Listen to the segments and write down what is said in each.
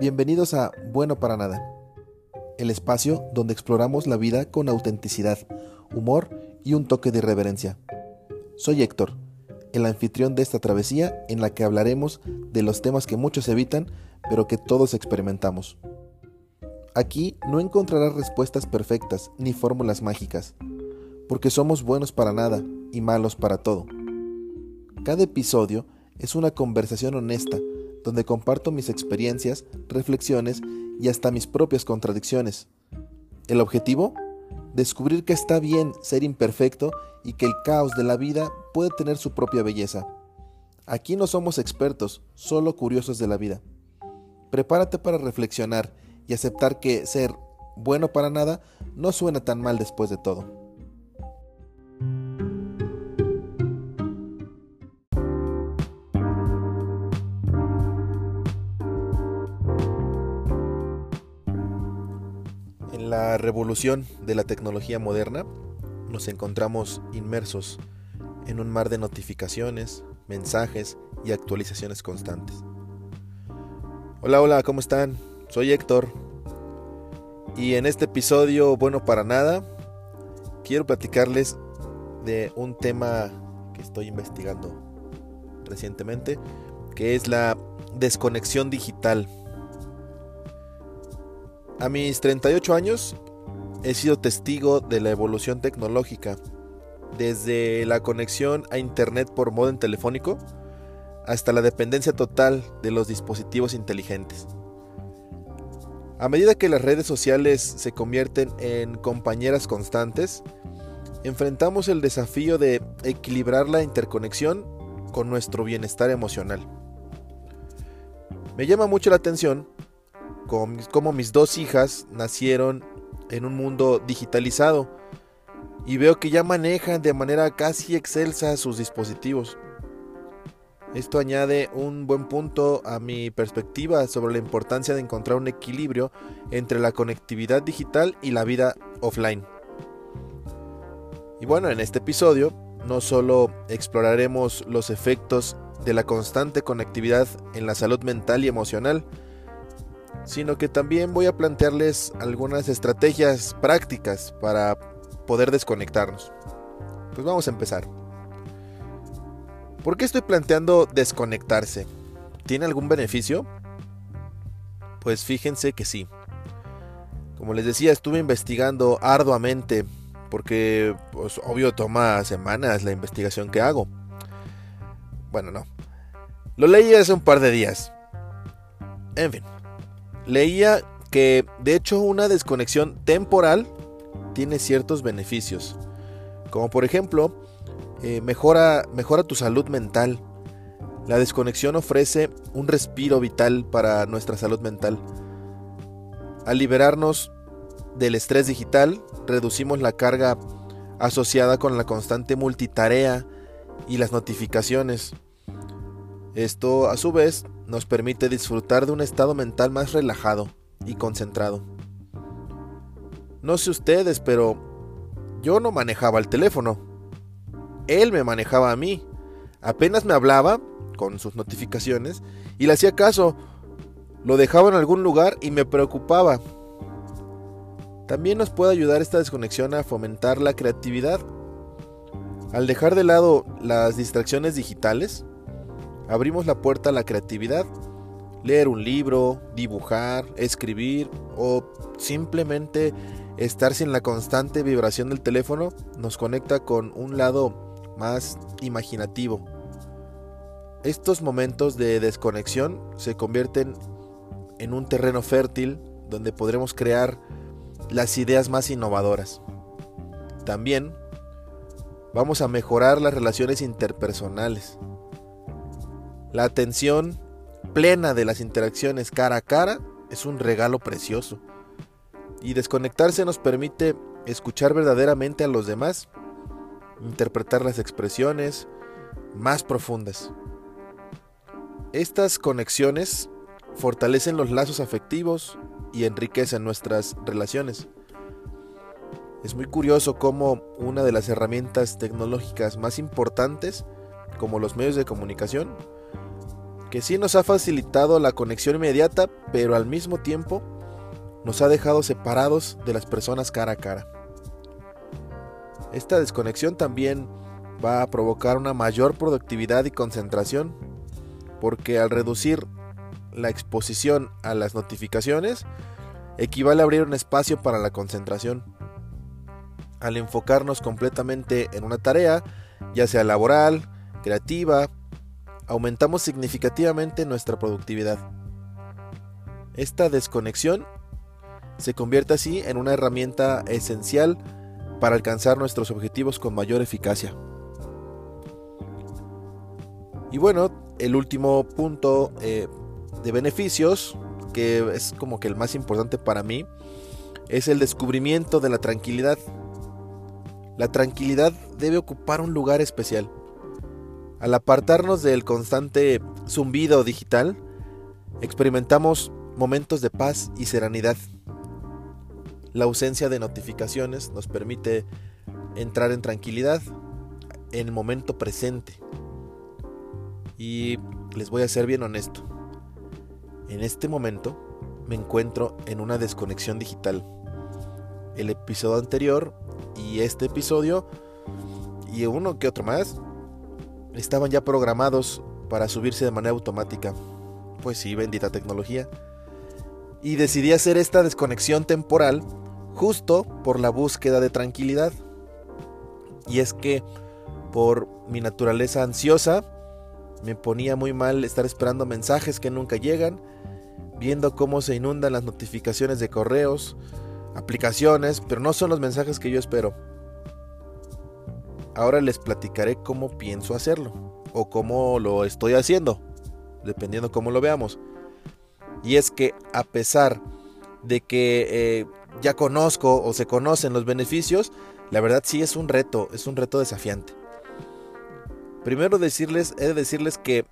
Bienvenidos a Bueno para Nada, el espacio donde exploramos la vida con autenticidad, humor y un toque de irreverencia. Soy Héctor, el anfitrión de esta travesía en la que hablaremos de los temas que muchos evitan, pero que todos experimentamos. Aquí no encontrarás respuestas perfectas ni fórmulas mágicas, porque somos buenos para nada y malos para todo. Cada episodio es una conversación honesta donde comparto mis experiencias, reflexiones y hasta mis propias contradicciones. ¿El objetivo? Descubrir que está bien ser imperfecto y que el caos de la vida puede tener su propia belleza. Aquí no somos expertos, solo curiosos de la vida. Prepárate para reflexionar y aceptar que ser bueno para nada no suena tan mal después de todo. En la revolución de la tecnología moderna nos encontramos inmersos en un mar de notificaciones, mensajes y actualizaciones constantes. Hola, hola, ¿cómo están? Soy Héctor. Y en este episodio, bueno, para nada, quiero platicarles de un tema que estoy investigando recientemente, que es la desconexión digital. A mis 38 años he sido testigo de la evolución tecnológica, desde la conexión a Internet por modem telefónico hasta la dependencia total de los dispositivos inteligentes. A medida que las redes sociales se convierten en compañeras constantes, enfrentamos el desafío de equilibrar la interconexión con nuestro bienestar emocional. Me llama mucho la atención como mis dos hijas nacieron en un mundo digitalizado y veo que ya manejan de manera casi excelsa sus dispositivos. Esto añade un buen punto a mi perspectiva sobre la importancia de encontrar un equilibrio entre la conectividad digital y la vida offline. Y bueno, en este episodio no solo exploraremos los efectos de la constante conectividad en la salud mental y emocional, sino que también voy a plantearles algunas estrategias prácticas para poder desconectarnos. Pues vamos a empezar. ¿Por qué estoy planteando desconectarse? ¿Tiene algún beneficio? Pues fíjense que sí. Como les decía, estuve investigando arduamente porque pues obvio toma semanas la investigación que hago. Bueno, no. Lo leí hace un par de días. En fin, leía que de hecho una desconexión temporal tiene ciertos beneficios. Como por ejemplo, eh, mejora, mejora tu salud mental. La desconexión ofrece un respiro vital para nuestra salud mental. Al liberarnos del estrés digital, reducimos la carga asociada con la constante multitarea y las notificaciones. Esto a su vez nos permite disfrutar de un estado mental más relajado y concentrado. No sé ustedes, pero yo no manejaba el teléfono. Él me manejaba a mí. Apenas me hablaba con sus notificaciones y le hacía caso. Lo dejaba en algún lugar y me preocupaba. También nos puede ayudar esta desconexión a fomentar la creatividad. Al dejar de lado las distracciones digitales, abrimos la puerta a la creatividad. Leer un libro, dibujar, escribir o simplemente estar sin la constante vibración del teléfono nos conecta con un lado más imaginativo. Estos momentos de desconexión se convierten en un terreno fértil donde podremos crear las ideas más innovadoras. También vamos a mejorar las relaciones interpersonales. La atención plena de las interacciones cara a cara es un regalo precioso. Y desconectarse nos permite escuchar verdaderamente a los demás, interpretar las expresiones más profundas. Estas conexiones fortalecen los lazos afectivos y enriquecen nuestras relaciones. Es muy curioso cómo una de las herramientas tecnológicas más importantes, como los medios de comunicación, que sí nos ha facilitado la conexión inmediata, pero al mismo tiempo nos ha dejado separados de las personas cara a cara. Esta desconexión también va a provocar una mayor productividad y concentración, porque al reducir la exposición a las notificaciones, equivale a abrir un espacio para la concentración. Al enfocarnos completamente en una tarea, ya sea laboral, creativa, aumentamos significativamente nuestra productividad. Esta desconexión se convierte así en una herramienta esencial para alcanzar nuestros objetivos con mayor eficacia. Y bueno, el último punto eh, de beneficios, que es como que el más importante para mí, es el descubrimiento de la tranquilidad. La tranquilidad debe ocupar un lugar especial. Al apartarnos del constante zumbido digital, experimentamos momentos de paz y serenidad. La ausencia de notificaciones nos permite entrar en tranquilidad en el momento presente. Y les voy a ser bien honesto. En este momento me encuentro en una desconexión digital. El episodio anterior y este episodio y uno que otro más estaban ya programados para subirse de manera automática. Pues sí, bendita tecnología. Y decidí hacer esta desconexión temporal justo por la búsqueda de tranquilidad. Y es que por mi naturaleza ansiosa, me ponía muy mal estar esperando mensajes que nunca llegan, viendo cómo se inundan las notificaciones de correos, aplicaciones, pero no son los mensajes que yo espero. Ahora les platicaré cómo pienso hacerlo o cómo lo estoy haciendo, dependiendo cómo lo veamos. Y es que a pesar de que eh, ya conozco o se conocen los beneficios, la verdad sí es un reto, es un reto desafiante. Primero decirles, he de decirles que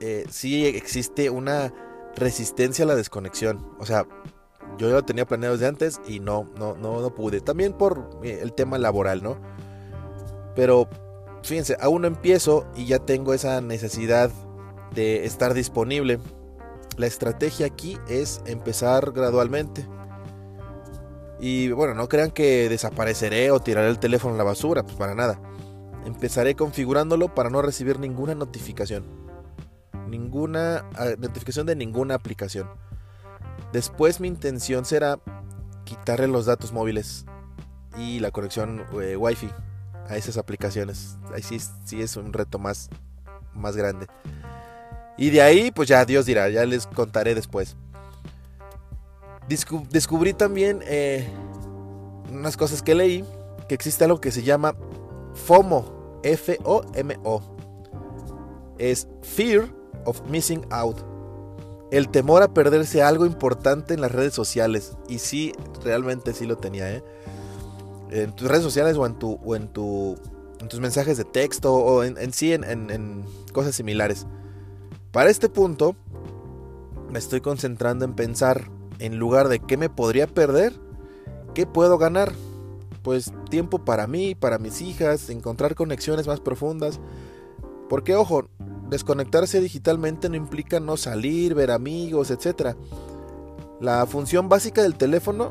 eh, sí existe una resistencia a la desconexión. O sea, yo ya lo tenía planeado desde antes y no, no, no, no pude. También por eh, el tema laboral, ¿no? Pero fíjense, aún no empiezo y ya tengo esa necesidad de estar disponible. La estrategia aquí es empezar gradualmente. Y bueno, no crean que desapareceré o tiraré el teléfono a la basura, pues para nada. Empezaré configurándolo para no recibir ninguna notificación. Ninguna ah, notificación de ninguna aplicación. Después mi intención será quitarle los datos móviles y la conexión eh, Wi-Fi a esas aplicaciones. Ahí sí, sí es un reto más, más grande. Y de ahí, pues ya Dios dirá, ya les contaré después descubrí también eh, unas cosas que leí, que existe algo que se llama FOMO, F-O-M-O. Es Fear of Missing Out. El temor a perderse algo importante en las redes sociales. Y sí, realmente sí lo tenía, ¿eh? En tus redes sociales o en, tu, o en, tu, en tus mensajes de texto o en, sí en, en cosas similares. Para este punto, me estoy concentrando en pensar en lugar de qué me podría perder, ¿qué puedo ganar? Pues tiempo para mí, para mis hijas, encontrar conexiones más profundas. Porque ojo, desconectarse digitalmente no implica no salir, ver amigos, etc. La función básica del teléfono,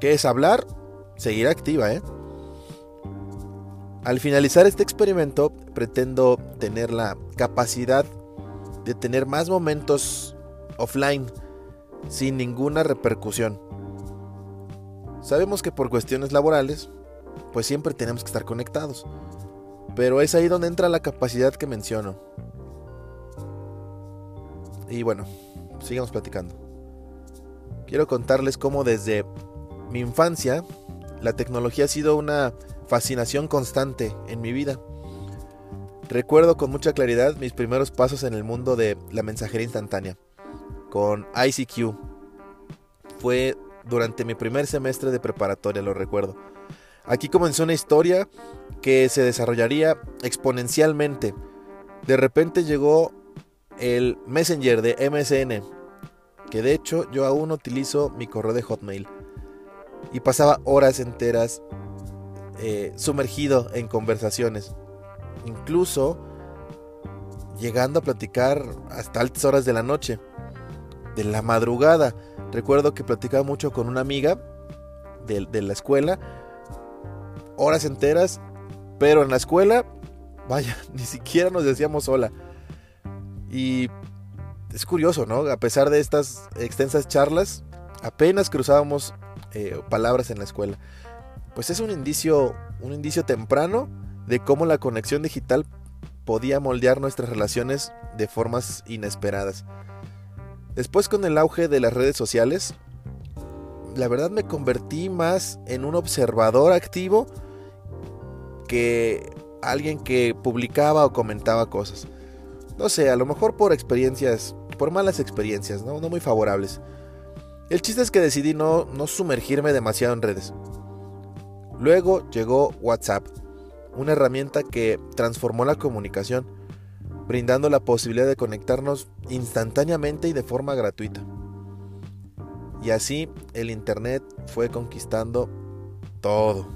que es hablar, seguirá activa, ¿eh? Al finalizar este experimento, pretendo tener la capacidad de tener más momentos offline sin ninguna repercusión. Sabemos que por cuestiones laborales, pues siempre tenemos que estar conectados. Pero es ahí donde entra la capacidad que menciono. Y bueno, sigamos platicando. Quiero contarles cómo desde mi infancia la tecnología ha sido una fascinación constante en mi vida. Recuerdo con mucha claridad mis primeros pasos en el mundo de la mensajería instantánea con ICQ. Fue durante mi primer semestre de preparatoria, lo recuerdo. Aquí comenzó una historia que se desarrollaría exponencialmente. De repente llegó el Messenger de MSN, que de hecho yo aún utilizo mi correo de Hotmail. Y pasaba horas enteras eh, sumergido en conversaciones. Incluso llegando a platicar hasta altas horas de la noche, de la madrugada. Recuerdo que platicaba mucho con una amiga de, de la escuela, horas enteras, pero en la escuela, vaya, ni siquiera nos decíamos hola. Y es curioso, ¿no? A pesar de estas extensas charlas, apenas cruzábamos eh, palabras en la escuela. Pues es un indicio, un indicio temprano de cómo la conexión digital podía moldear nuestras relaciones de formas inesperadas. Después con el auge de las redes sociales, la verdad me convertí más en un observador activo que alguien que publicaba o comentaba cosas. No sé, a lo mejor por experiencias, por malas experiencias, no, no muy favorables. El chiste es que decidí no, no sumergirme demasiado en redes. Luego llegó WhatsApp, una herramienta que transformó la comunicación, brindando la posibilidad de conectarnos instantáneamente y de forma gratuita. Y así el Internet fue conquistando todo.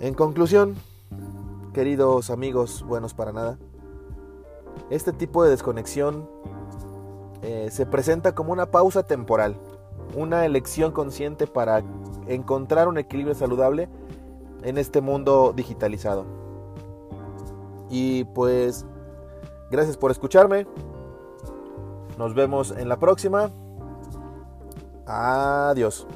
En conclusión, queridos amigos buenos para nada, este tipo de desconexión eh, se presenta como una pausa temporal, una elección consciente para encontrar un equilibrio saludable en este mundo digitalizado. Y pues, gracias por escucharme. Nos vemos en la próxima. Adiós.